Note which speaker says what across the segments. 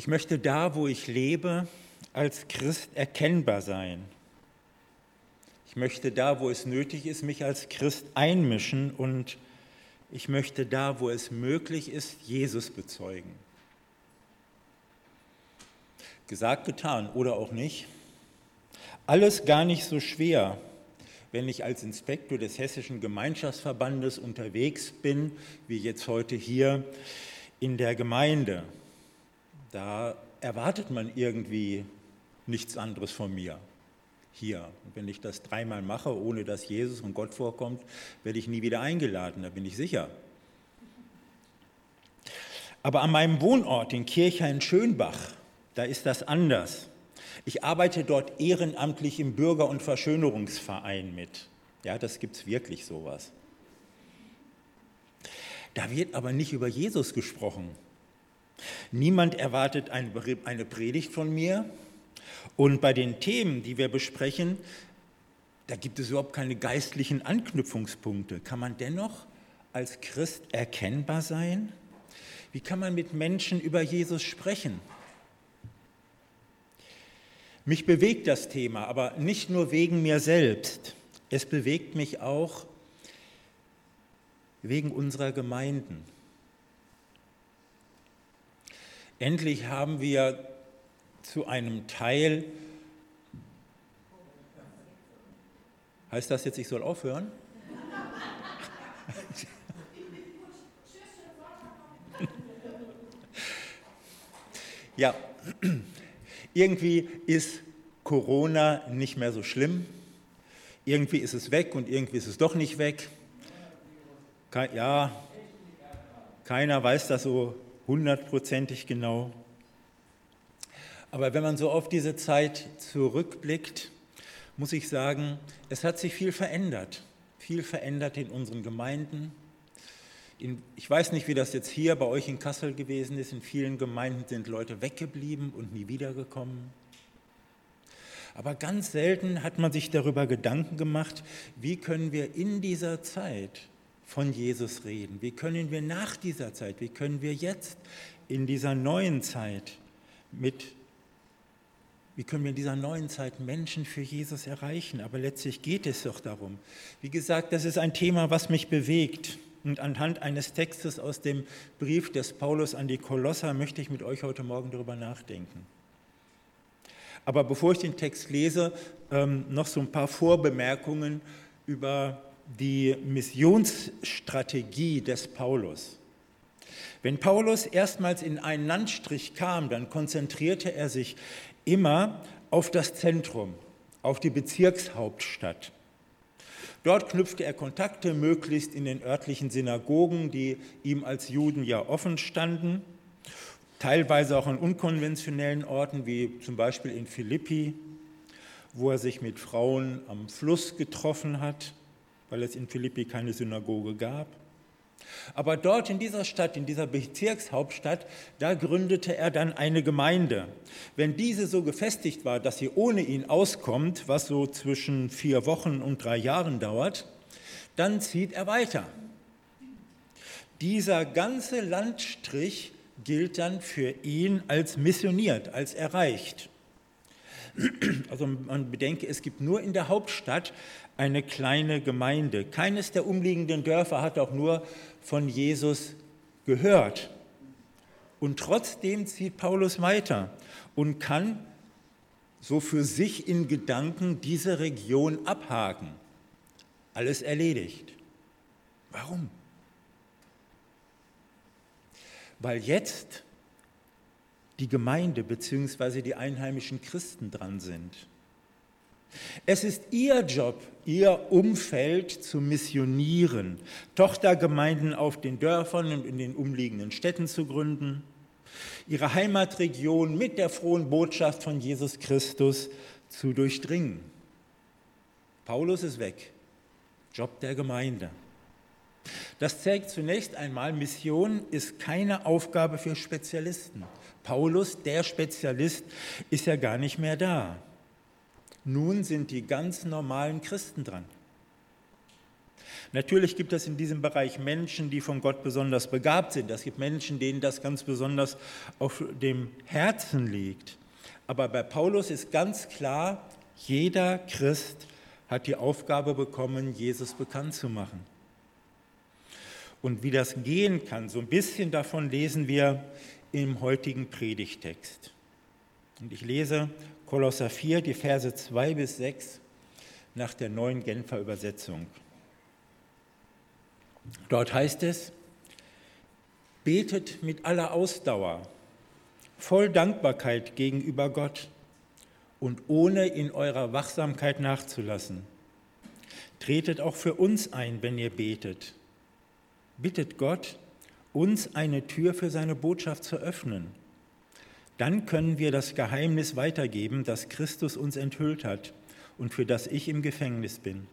Speaker 1: Ich möchte da, wo ich lebe, als Christ erkennbar sein. Ich möchte da, wo es nötig ist, mich als Christ einmischen und ich möchte da, wo es möglich ist, Jesus bezeugen. Gesagt, getan oder auch nicht. Alles gar nicht so schwer, wenn ich als Inspektor des Hessischen Gemeinschaftsverbandes unterwegs bin, wie jetzt heute hier in der Gemeinde. Da erwartet man irgendwie nichts anderes von mir. Hier. Und wenn ich das dreimal mache, ohne dass Jesus und Gott vorkommt, werde ich nie wieder eingeladen, da bin ich sicher. Aber an meinem Wohnort in Kirchhain-Schönbach, da ist das anders. Ich arbeite dort ehrenamtlich im Bürger- und Verschönerungsverein mit. Ja, das gibt es wirklich sowas. Da wird aber nicht über Jesus gesprochen. Niemand erwartet eine Predigt von mir. Und bei den Themen, die wir besprechen, da gibt es überhaupt keine geistlichen Anknüpfungspunkte. Kann man dennoch als Christ erkennbar sein? Wie kann man mit Menschen über Jesus sprechen? Mich bewegt das Thema, aber nicht nur wegen mir selbst. Es bewegt mich auch wegen unserer Gemeinden. Endlich haben wir zu einem Teil, heißt das jetzt, ich soll aufhören? ja, irgendwie ist Corona nicht mehr so schlimm. Irgendwie ist es weg und irgendwie ist es doch nicht weg. Ja, keiner weiß das so hundertprozentig genau. Aber wenn man so auf diese Zeit zurückblickt, muss ich sagen, es hat sich viel verändert. Viel verändert in unseren Gemeinden. In, ich weiß nicht, wie das jetzt hier bei euch in Kassel gewesen ist. In vielen Gemeinden sind Leute weggeblieben und nie wiedergekommen. Aber ganz selten hat man sich darüber Gedanken gemacht, wie können wir in dieser Zeit von Jesus reden? Wie können wir nach dieser Zeit, wie können wir jetzt in dieser neuen Zeit mit, wie können wir in dieser neuen Zeit Menschen für Jesus erreichen? Aber letztlich geht es doch darum. Wie gesagt, das ist ein Thema, was mich bewegt. Und anhand eines Textes aus dem Brief des Paulus an die Kolosser möchte ich mit euch heute Morgen darüber nachdenken. Aber bevor ich den Text lese, ähm, noch so ein paar Vorbemerkungen über die Missionsstrategie des Paulus. Wenn Paulus erstmals in einen Landstrich kam, dann konzentrierte er sich immer auf das Zentrum, auf die Bezirkshauptstadt. Dort knüpfte er Kontakte möglichst in den örtlichen Synagogen, die ihm als Juden ja offen standen, teilweise auch an unkonventionellen Orten wie zum Beispiel in Philippi, wo er sich mit Frauen am Fluss getroffen hat weil es in Philippi keine Synagoge gab. Aber dort in dieser Stadt, in dieser Bezirkshauptstadt, da gründete er dann eine Gemeinde. Wenn diese so gefestigt war, dass sie ohne ihn auskommt, was so zwischen vier Wochen und drei Jahren dauert, dann zieht er weiter. Dieser ganze Landstrich gilt dann für ihn als missioniert, als erreicht. Also man bedenke, es gibt nur in der Hauptstadt eine kleine Gemeinde. Keines der umliegenden Dörfer hat auch nur von Jesus gehört. Und trotzdem zieht Paulus weiter und kann so für sich in Gedanken diese Region abhaken. Alles erledigt. Warum? Weil jetzt die Gemeinde bzw. die einheimischen Christen dran sind. Es ist ihr Job, ihr Umfeld zu missionieren, Tochtergemeinden auf den Dörfern und in den umliegenden Städten zu gründen, ihre Heimatregion mit der frohen Botschaft von Jesus Christus zu durchdringen. Paulus ist weg, Job der Gemeinde. Das zeigt zunächst einmal, Mission ist keine Aufgabe für Spezialisten. Paulus, der Spezialist, ist ja gar nicht mehr da. Nun sind die ganz normalen Christen dran. Natürlich gibt es in diesem Bereich Menschen, die von Gott besonders begabt sind. Es gibt Menschen, denen das ganz besonders auf dem Herzen liegt. Aber bei Paulus ist ganz klar, jeder Christ hat die Aufgabe bekommen, Jesus bekannt zu machen. Und wie das gehen kann, so ein bisschen davon lesen wir im heutigen Predigtext. Und ich lese Kolosser 4, die Verse 2 bis 6 nach der neuen Genfer Übersetzung. Dort heißt es, betet mit aller Ausdauer, voll Dankbarkeit gegenüber Gott und ohne in eurer Wachsamkeit nachzulassen. Tretet auch für uns ein, wenn ihr betet. Bittet Gott, uns eine Tür für seine Botschaft zu öffnen. Dann können wir das Geheimnis weitergeben, das Christus uns enthüllt hat und für das ich im Gefängnis bin.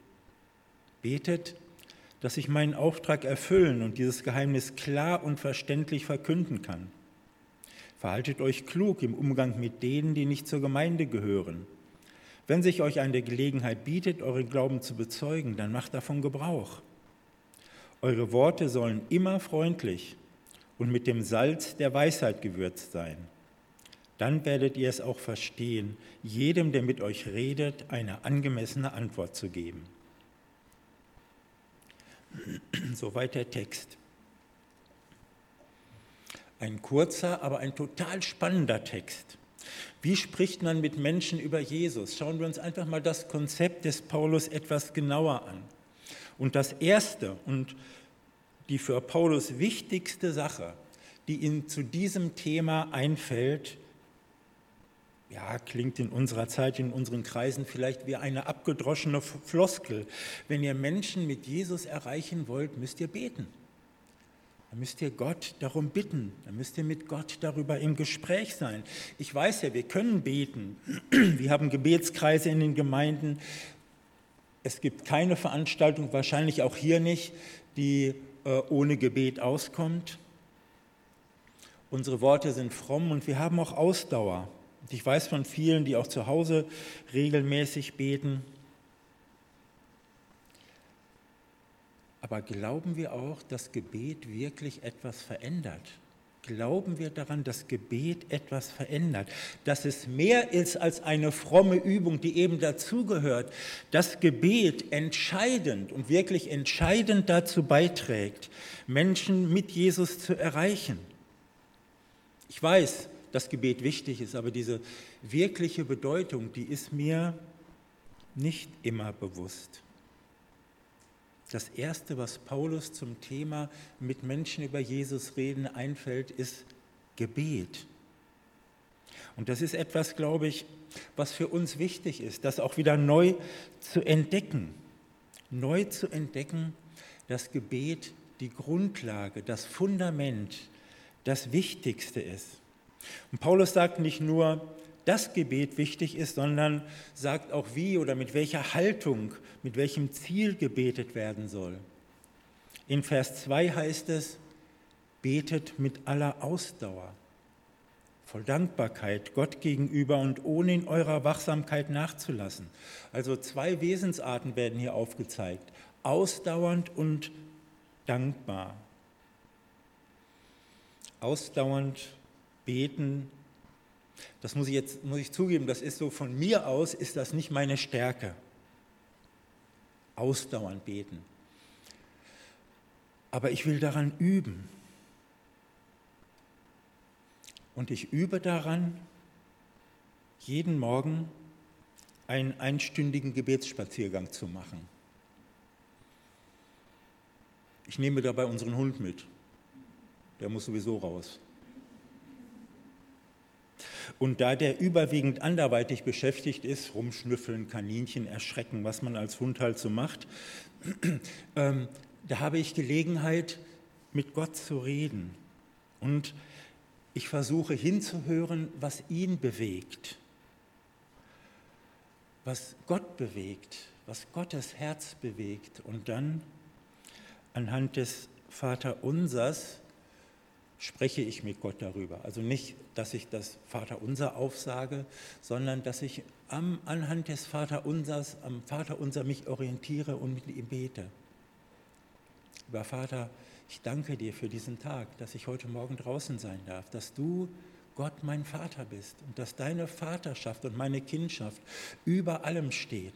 Speaker 1: Betet, dass ich meinen Auftrag erfüllen und dieses Geheimnis klar und verständlich verkünden kann. Verhaltet euch klug im Umgang mit denen, die nicht zur Gemeinde gehören. Wenn sich euch eine Gelegenheit bietet, euren Glauben zu bezeugen, dann macht davon Gebrauch. Eure Worte sollen immer freundlich und mit dem Salz der Weisheit gewürzt sein dann werdet ihr es auch verstehen, jedem, der mit euch redet, eine angemessene Antwort zu geben. Soweit der Text. Ein kurzer, aber ein total spannender Text. Wie spricht man mit Menschen über Jesus? Schauen wir uns einfach mal das Konzept des Paulus etwas genauer an. Und das Erste und die für Paulus wichtigste Sache, die ihm zu diesem Thema einfällt, ja, klingt in unserer Zeit, in unseren Kreisen vielleicht wie eine abgedroschene Floskel. Wenn ihr Menschen mit Jesus erreichen wollt, müsst ihr beten. Dann müsst ihr Gott darum bitten. Dann müsst ihr mit Gott darüber im Gespräch sein. Ich weiß ja, wir können beten. Wir haben Gebetskreise in den Gemeinden. Es gibt keine Veranstaltung, wahrscheinlich auch hier nicht, die äh, ohne Gebet auskommt. Unsere Worte sind fromm und wir haben auch Ausdauer. Ich weiß von vielen, die auch zu Hause regelmäßig beten. Aber glauben wir auch, dass Gebet wirklich etwas verändert? Glauben wir daran, dass Gebet etwas verändert? Dass es mehr ist als eine fromme Übung, die eben dazugehört? Dass Gebet entscheidend und wirklich entscheidend dazu beiträgt, Menschen mit Jesus zu erreichen? Ich weiß, das Gebet wichtig ist, aber diese wirkliche Bedeutung, die ist mir nicht immer bewusst. Das Erste, was Paulus zum Thema mit Menschen über Jesus reden einfällt, ist Gebet. Und das ist etwas, glaube ich, was für uns wichtig ist, das auch wieder neu zu entdecken. Neu zu entdecken, dass Gebet die Grundlage, das Fundament, das Wichtigste ist. Und Paulus sagt nicht nur, dass Gebet wichtig ist, sondern sagt auch, wie oder mit welcher Haltung, mit welchem Ziel gebetet werden soll. In Vers 2 heißt es, betet mit aller Ausdauer, voll Dankbarkeit Gott gegenüber und ohne in eurer Wachsamkeit nachzulassen. Also zwei Wesensarten werden hier aufgezeigt, ausdauernd und dankbar. Ausdauernd beten, das muss ich jetzt muss ich zugeben, das ist so von mir aus, ist das nicht meine Stärke. Ausdauernd beten. Aber ich will daran üben. Und ich übe daran, jeden Morgen einen einstündigen Gebetsspaziergang zu machen. Ich nehme dabei unseren Hund mit. Der muss sowieso raus. Und da der überwiegend anderweitig beschäftigt ist, rumschnüffeln, Kaninchen erschrecken, was man als Hund halt so macht, ähm, da habe ich Gelegenheit, mit Gott zu reden. Und ich versuche hinzuhören, was ihn bewegt, was Gott bewegt, was Gottes Herz bewegt. Und dann anhand des Vaterunsers spreche ich mit Gott darüber. Also nicht, dass ich das Vaterunser aufsage, sondern dass ich am, anhand des Vaterunsers, am Vaterunser mich orientiere und mit ihm bete. Lieber Vater, ich danke dir für diesen Tag, dass ich heute Morgen draußen sein darf, dass du Gott mein Vater bist und dass deine Vaterschaft und meine Kindschaft über allem steht,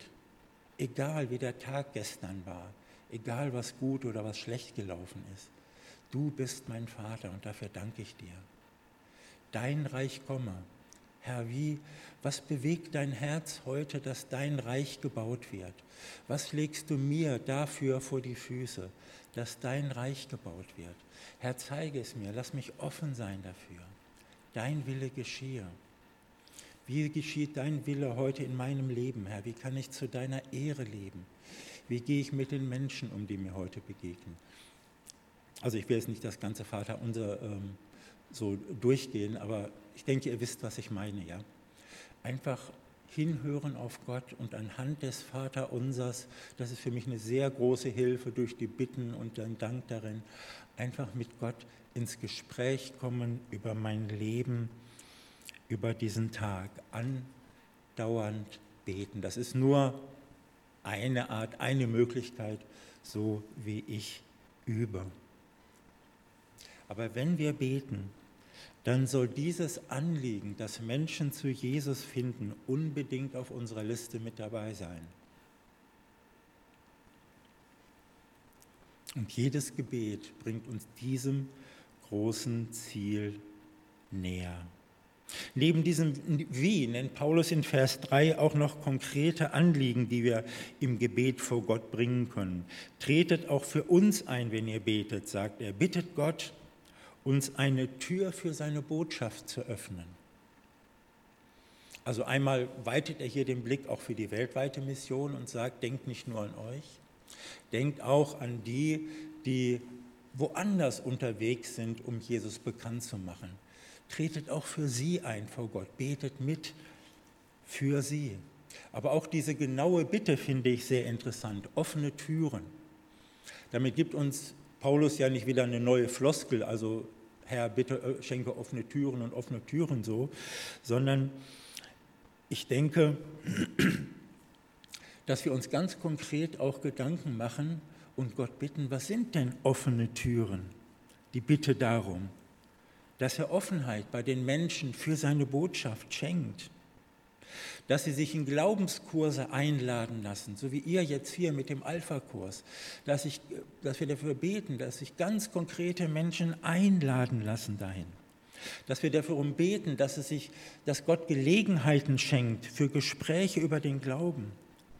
Speaker 1: egal wie der Tag gestern war, egal was gut oder was schlecht gelaufen ist. Du bist mein Vater und dafür danke ich dir. Dein Reich komme. Herr, wie, was bewegt dein Herz heute, dass dein Reich gebaut wird? Was legst du mir dafür vor die Füße, dass dein Reich gebaut wird? Herr, zeige es mir, lass mich offen sein dafür dein Wille geschehe. Wie geschieht dein Wille heute in meinem Leben, Herr? Wie kann ich zu deiner Ehre leben? Wie gehe ich mit den Menschen um, die mir heute begegnen? Also ich will jetzt nicht das ganze Vater unser ähm, so durchgehen, aber ich denke, ihr wisst, was ich meine, ja? Einfach hinhören auf Gott und anhand des Vaterunsers, das ist für mich eine sehr große Hilfe durch die Bitten und den Dank darin, einfach mit Gott ins Gespräch kommen über mein Leben, über diesen Tag, andauernd beten. Das ist nur eine Art, eine Möglichkeit, so wie ich übe. Aber wenn wir beten, dann soll dieses Anliegen, dass Menschen zu Jesus finden, unbedingt auf unserer Liste mit dabei sein. Und jedes Gebet bringt uns diesem großen Ziel näher. Neben diesem Wie nennt Paulus in Vers 3 auch noch konkrete Anliegen, die wir im Gebet vor Gott bringen können. Tretet auch für uns ein, wenn ihr betet, sagt er. Bittet Gott, uns eine Tür für seine Botschaft zu öffnen. Also einmal weitet er hier den Blick auch für die weltweite Mission und sagt, denkt nicht nur an euch, denkt auch an die, die woanders unterwegs sind, um Jesus bekannt zu machen. Tretet auch für sie ein vor Gott, betet mit für sie. Aber auch diese genaue Bitte finde ich sehr interessant, offene Türen. Damit gibt uns Paulus ja nicht wieder eine neue Floskel, also Herr, bitte äh, schenke offene Türen und offene Türen so, sondern ich denke, dass wir uns ganz konkret auch Gedanken machen, und Gott bitten, was sind denn offene Türen? Die Bitte darum, dass er Offenheit bei den Menschen für seine Botschaft schenkt, dass sie sich in Glaubenskurse einladen lassen, so wie ihr jetzt hier mit dem Alpha-Kurs, dass, dass wir dafür beten, dass sich ganz konkrete Menschen einladen lassen dahin dass wir dafür beten, dass, es sich, dass Gott Gelegenheiten schenkt für Gespräche über den Glauben,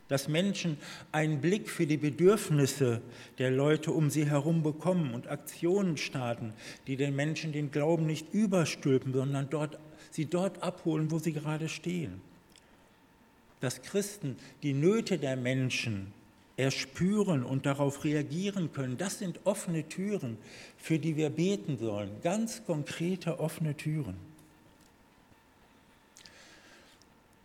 Speaker 1: dass Menschen einen Blick für die Bedürfnisse der Leute um sie herum bekommen und Aktionen starten, die den Menschen den Glauben nicht überstülpen, sondern dort, sie dort abholen, wo sie gerade stehen. Dass Christen die Nöte der Menschen erspüren und darauf reagieren können, das sind offene Türen, für die wir beten sollen, ganz konkrete offene Türen.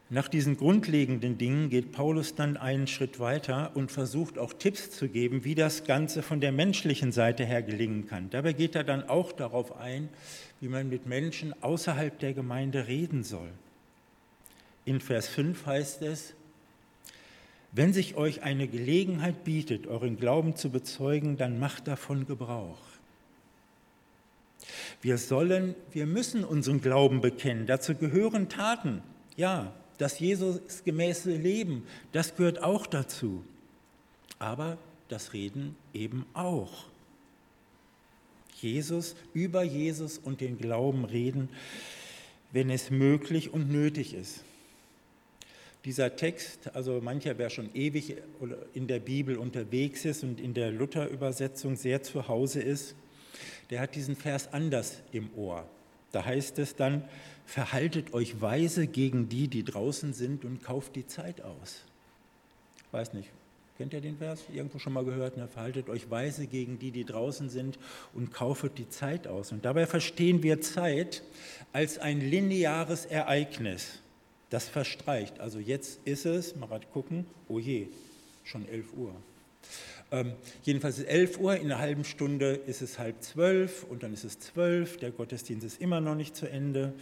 Speaker 1: Nach diesen grundlegenden Dingen geht Paulus dann einen Schritt weiter und versucht auch Tipps zu geben, wie das Ganze von der menschlichen Seite her gelingen kann. Dabei geht er dann auch darauf ein, wie man mit Menschen außerhalb der Gemeinde reden soll. In Vers 5 heißt es, wenn sich euch eine Gelegenheit bietet, euren Glauben zu bezeugen, dann macht davon Gebrauch. Wir sollen, wir müssen unseren Glauben bekennen. Dazu gehören Taten. Ja, das Jesusgemäße Leben, das gehört auch dazu. Aber das Reden eben auch. Jesus, über Jesus und den Glauben reden, wenn es möglich und nötig ist. Dieser Text, also mancher, wer schon ewig in der Bibel unterwegs ist und in der Luther-Übersetzung sehr zu Hause ist, der hat diesen Vers anders im Ohr. Da heißt es dann, verhaltet euch weise gegen die, die draußen sind und kauft die Zeit aus. Weiß nicht, kennt ihr den Vers? Irgendwo schon mal gehört? Ne? Verhaltet euch weise gegen die, die draußen sind und kaufet die Zeit aus. Und dabei verstehen wir Zeit als ein lineares Ereignis, das verstreicht. Also jetzt ist es, mal gucken, oh je, schon 11 Uhr. Ähm, jedenfalls ist 11 Uhr, in einer halben Stunde ist es halb zwölf und dann ist es zwölf, der Gottesdienst ist immer noch nicht zu Ende.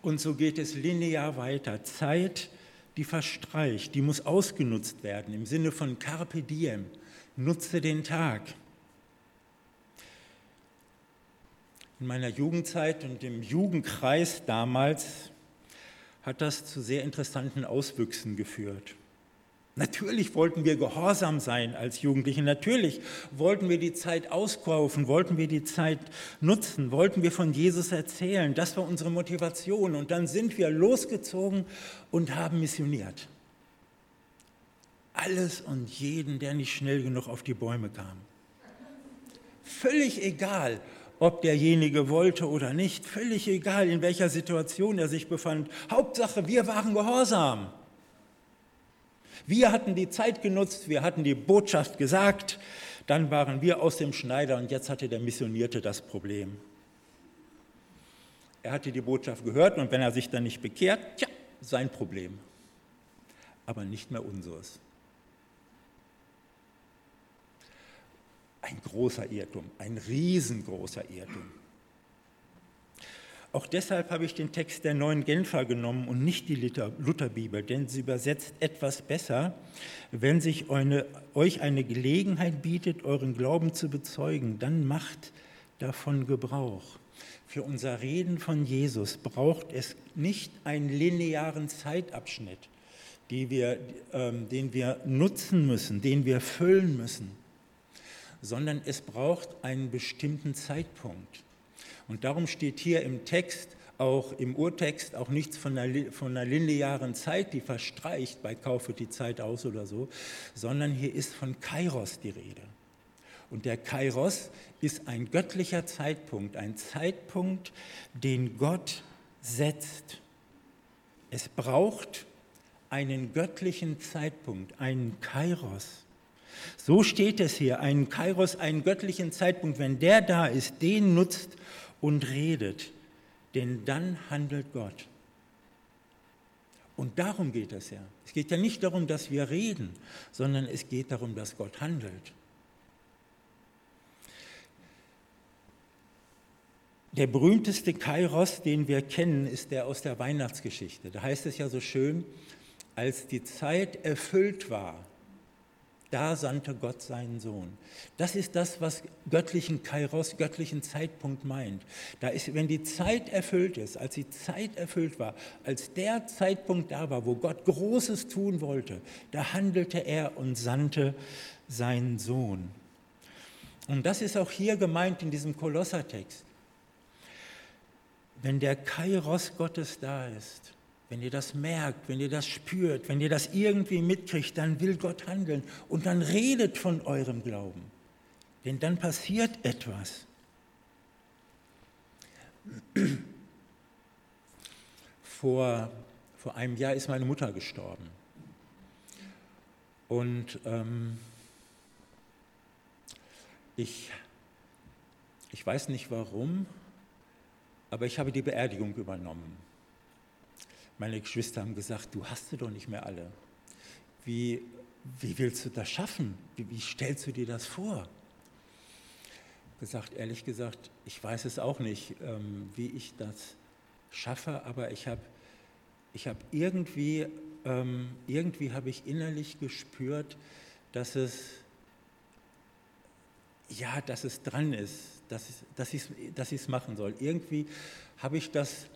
Speaker 1: Und so geht es linear weiter. Zeit, die verstreicht, die muss ausgenutzt werden im Sinne von Carpe Diem. nutze den Tag. In meiner Jugendzeit und im Jugendkreis damals hat das zu sehr interessanten Auswüchsen geführt. Natürlich wollten wir gehorsam sein als Jugendliche, natürlich wollten wir die Zeit auskaufen, wollten wir die Zeit nutzen, wollten wir von Jesus erzählen. Das war unsere Motivation. Und dann sind wir losgezogen und haben missioniert. Alles und jeden, der nicht schnell genug auf die Bäume kam. Völlig egal, ob derjenige wollte oder nicht, völlig egal, in welcher Situation er sich befand. Hauptsache, wir waren gehorsam. Wir hatten die Zeit genutzt, wir hatten die Botschaft gesagt, dann waren wir aus dem Schneider und jetzt hatte der Missionierte das Problem. Er hatte die Botschaft gehört und wenn er sich dann nicht bekehrt, tja, sein Problem, aber nicht mehr unseres. Ein großer Irrtum, ein riesengroßer Irrtum. Auch deshalb habe ich den Text der neuen Genfer genommen und nicht die Lutherbibel, denn sie übersetzt etwas besser, wenn sich eine, euch eine Gelegenheit bietet, euren Glauben zu bezeugen, dann macht davon Gebrauch. Für unser Reden von Jesus braucht es nicht einen linearen Zeitabschnitt, wir, ähm, den wir nutzen müssen, den wir füllen müssen, sondern es braucht einen bestimmten Zeitpunkt. Und darum steht hier im Text, auch im Urtext, auch nichts von einer, von einer linearen Zeit, die verstreicht bei Kaufe die Zeit aus oder so, sondern hier ist von Kairos die Rede. Und der Kairos ist ein göttlicher Zeitpunkt, ein Zeitpunkt, den Gott setzt. Es braucht einen göttlichen Zeitpunkt, einen Kairos. So steht es hier, einen Kairos, einen göttlichen Zeitpunkt. Wenn der da ist, den nutzt und redet, denn dann handelt Gott. Und darum geht es ja. Es geht ja nicht darum, dass wir reden, sondern es geht darum, dass Gott handelt. Der berühmteste Kairos, den wir kennen, ist der aus der Weihnachtsgeschichte. Da heißt es ja so schön, als die Zeit erfüllt war, da sandte Gott seinen Sohn. Das ist das, was göttlichen Kairos, göttlichen Zeitpunkt meint. Da ist, wenn die Zeit erfüllt ist, als die Zeit erfüllt war, als der Zeitpunkt da war, wo Gott Großes tun wollte, da handelte er und sandte seinen Sohn. Und das ist auch hier gemeint in diesem Kolossertext. Wenn der Kairos Gottes da ist, wenn ihr das merkt, wenn ihr das spürt, wenn ihr das irgendwie mitkriegt, dann will Gott handeln und dann redet von eurem Glauben. Denn dann passiert etwas. Vor, vor einem Jahr ist meine Mutter gestorben. Und ähm, ich, ich weiß nicht warum, aber ich habe die Beerdigung übernommen. Meine Geschwister haben gesagt, du hast sie doch nicht mehr alle. Wie, wie willst du das schaffen? Wie, wie stellst du dir das vor? Gesagt, ehrlich gesagt, ich weiß es auch nicht, ähm, wie ich das schaffe, aber ich habe ich hab irgendwie, ähm, irgendwie habe ich innerlich gespürt, dass es, ja, dass es dran ist, dass, ich es dass machen soll. Irgendwie habe ich das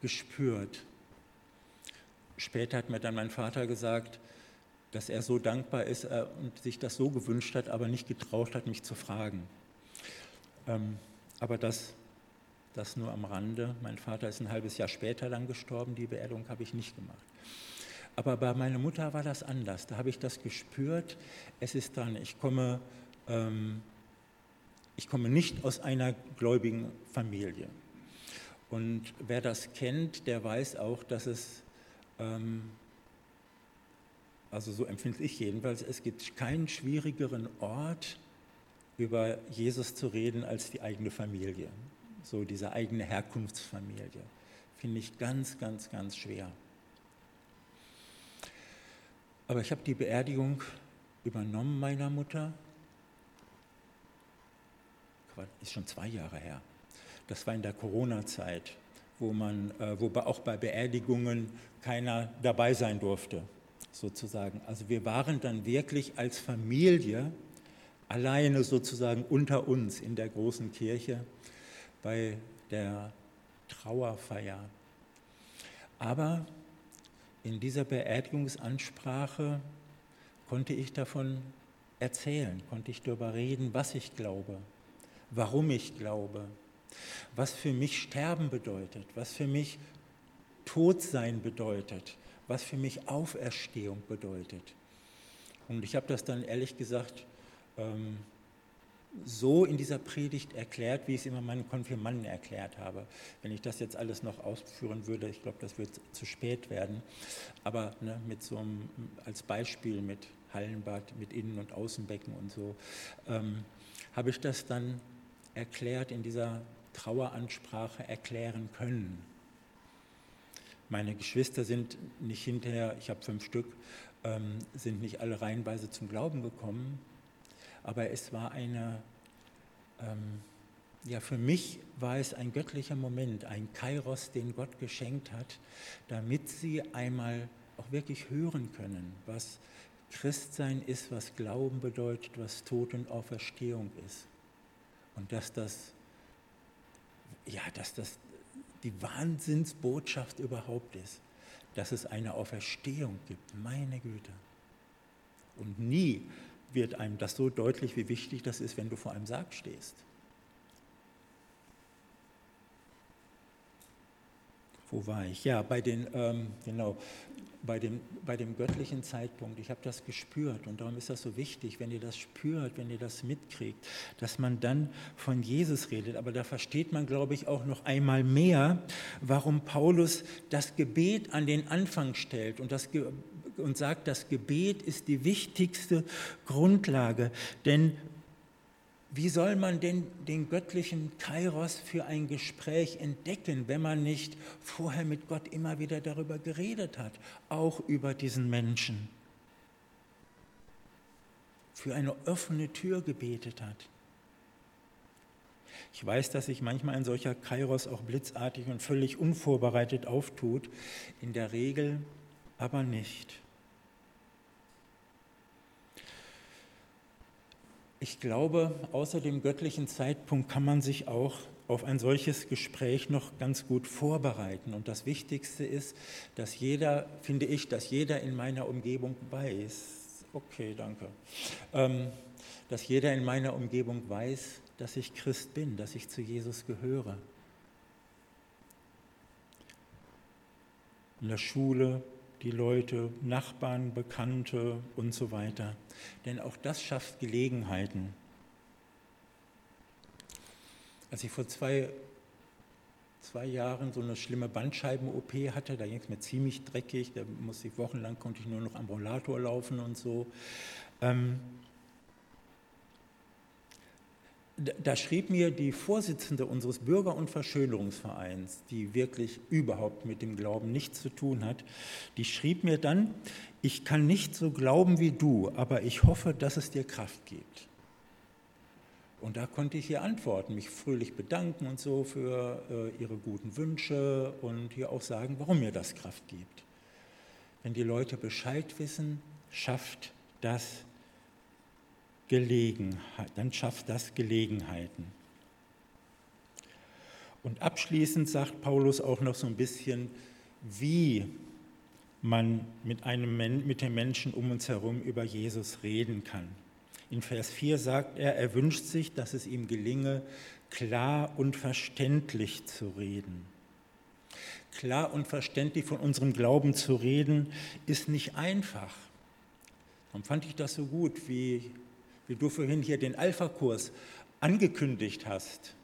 Speaker 1: gespürt. Später hat mir dann mein Vater gesagt, dass er so dankbar ist äh, und sich das so gewünscht hat, aber nicht getraut hat, mich zu fragen. Ähm, aber das, das nur am Rande. Mein Vater ist ein halbes Jahr später dann gestorben, die Beerdigung habe ich nicht gemacht. Aber bei meiner Mutter war das anders. Da habe ich das gespürt, es ist dran. Ich komme, ähm, ich komme nicht aus einer gläubigen Familie. Und wer das kennt, der weiß auch, dass es also so empfinde ich jedenfalls, es gibt keinen schwierigeren Ort, über Jesus zu reden, als die eigene Familie. So diese eigene Herkunftsfamilie. Finde ich ganz, ganz, ganz schwer. Aber ich habe die Beerdigung übernommen meiner Mutter. Ist schon zwei Jahre her. Das war in der Corona-Zeit wo, man, äh, wo auch bei Beerdigungen keiner dabei sein durfte. sozusagen. Also wir waren dann wirklich als Familie alleine sozusagen unter uns in der großen Kirche bei der Trauerfeier. Aber in dieser Beerdigungsansprache konnte ich davon erzählen, konnte ich darüber reden, was ich glaube, warum ich glaube, was für mich Sterben bedeutet, was für mich Todsein bedeutet, was für mich Auferstehung bedeutet. Und ich habe das dann ehrlich gesagt ähm, so in dieser Predigt erklärt, wie ich es immer meinen Konfirmanden erklärt habe. Wenn ich das jetzt alles noch ausführen würde, ich glaube, das wird zu spät werden. Aber ne, mit so einem, als Beispiel mit Hallenbad, mit Innen- und Außenbecken und so, ähm, habe ich das dann erklärt, in dieser Traueransprache erklären können. Meine Geschwister sind nicht hinterher, ich habe fünf Stück, ähm, sind nicht alle reihenweise zum Glauben gekommen, aber es war eine, ähm, ja, für mich war es ein göttlicher Moment, ein Kairos, den Gott geschenkt hat, damit sie einmal auch wirklich hören können, was Christsein ist, was Glauben bedeutet, was Tod und Auferstehung ist. Und dass das, ja, dass das die Wahnsinnsbotschaft überhaupt ist, dass es eine Auferstehung gibt. Meine Güte. Und nie wird einem das so deutlich, wie wichtig das ist, wenn du vor einem Sarg stehst. Wo war ich? Ja, bei den, ähm, genau, bei dem, bei dem göttlichen Zeitpunkt. Ich habe das gespürt und darum ist das so wichtig, wenn ihr das spürt, wenn ihr das mitkriegt, dass man dann von Jesus redet. Aber da versteht man, glaube ich, auch noch einmal mehr, warum Paulus das Gebet an den Anfang stellt und, das, und sagt, das Gebet ist die wichtigste Grundlage. Denn wie soll man denn den göttlichen Kairos für ein Gespräch entdecken, wenn man nicht vorher mit Gott immer wieder darüber geredet hat, auch über diesen Menschen? Für eine offene Tür gebetet hat. Ich weiß, dass sich manchmal ein solcher Kairos auch blitzartig und völlig unvorbereitet auftut, in der Regel aber nicht. Ich glaube, außer dem göttlichen Zeitpunkt kann man sich auch auf ein solches Gespräch noch ganz gut vorbereiten. Und das Wichtigste ist, dass jeder, finde ich, dass jeder in meiner Umgebung weiß, okay, danke, ähm, dass jeder in meiner Umgebung weiß, dass ich Christ bin, dass ich zu Jesus gehöre. In der Schule, die Leute, Nachbarn, Bekannte und so weiter. Denn auch das schafft Gelegenheiten. Als ich vor zwei, zwei Jahren so eine schlimme Bandscheiben-OP hatte, da ging es mir ziemlich dreckig, da musste ich wochenlang, konnte ich nur noch am Rollator laufen und so. Ähm, da schrieb mir die Vorsitzende unseres Bürger- und Verschönerungsvereins, die wirklich überhaupt mit dem Glauben nichts zu tun hat, die schrieb mir dann, ich kann nicht so glauben wie du, aber ich hoffe, dass es dir Kraft gibt. Und da konnte ich ihr antworten, mich fröhlich bedanken und so für äh, ihre guten Wünsche und ihr auch sagen, warum mir das Kraft gibt. Wenn die Leute Bescheid wissen, schafft das Gelegenheit, dann schafft das Gelegenheiten. Und abschließend sagt Paulus auch noch so ein bisschen, wie man mit, einem, mit den Menschen um uns herum über Jesus reden kann. In Vers 4 sagt er, er wünscht sich, dass es ihm gelinge, klar und verständlich zu reden. Klar und verständlich von unserem Glauben zu reden, ist nicht einfach. Darum fand ich das so gut, wie wie du vorhin hier den Alpha-Kurs angekündigt hast.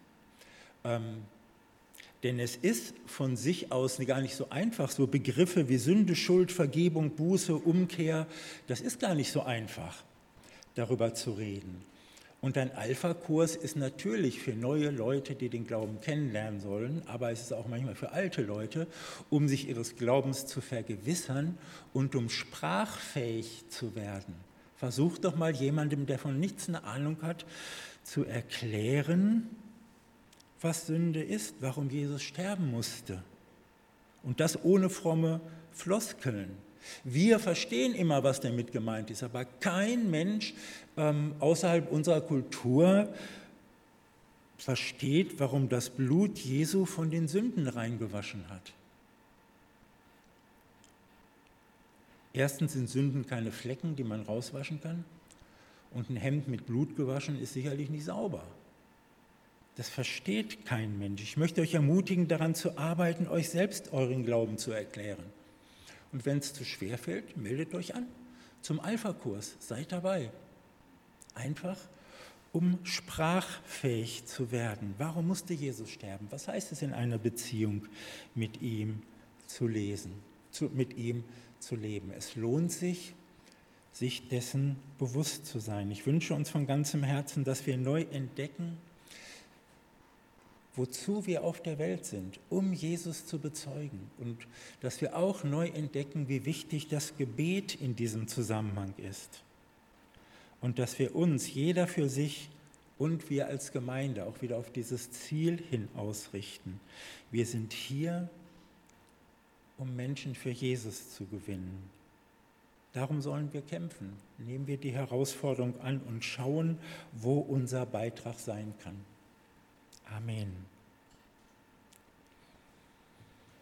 Speaker 1: Ähm, denn es ist von sich aus gar nicht so einfach, so Begriffe wie Sünde, Schuld, Vergebung, Buße, Umkehr, das ist gar nicht so einfach, darüber zu reden. Und ein Alpha-Kurs ist natürlich für neue Leute, die den Glauben kennenlernen sollen, aber es ist auch manchmal für alte Leute, um sich ihres Glaubens zu vergewissern und um sprachfähig zu werden. Versuch doch mal jemandem, der von nichts eine Ahnung hat, zu erklären, was Sünde ist, warum Jesus sterben musste. Und das ohne fromme Floskeln. Wir verstehen immer, was damit gemeint ist, aber kein Mensch ähm, außerhalb unserer Kultur versteht, warum das Blut Jesu von den Sünden reingewaschen hat. Erstens sind Sünden keine Flecken, die man rauswaschen kann. Und ein Hemd mit Blut gewaschen ist sicherlich nicht sauber. Das versteht kein Mensch. Ich möchte euch ermutigen, daran zu arbeiten, euch selbst euren Glauben zu erklären. Und wenn es zu schwer fällt, meldet euch an zum Alpha-Kurs. Seid dabei. Einfach, um sprachfähig zu werden. Warum musste Jesus sterben? Was heißt es in einer Beziehung mit ihm zu lesen, zu, mit ihm zu leben? Es lohnt sich, sich dessen bewusst zu sein. Ich wünsche uns von ganzem Herzen, dass wir neu entdecken, wozu wir auf der Welt sind, um Jesus zu bezeugen. Und dass wir auch neu entdecken, wie wichtig das Gebet in diesem Zusammenhang ist. Und dass wir uns, jeder für sich und wir als Gemeinde, auch wieder auf dieses Ziel hin ausrichten. Wir sind hier, um Menschen für Jesus zu gewinnen. Darum sollen wir kämpfen. Nehmen wir die Herausforderung an und schauen, wo unser Beitrag sein kann. Amen.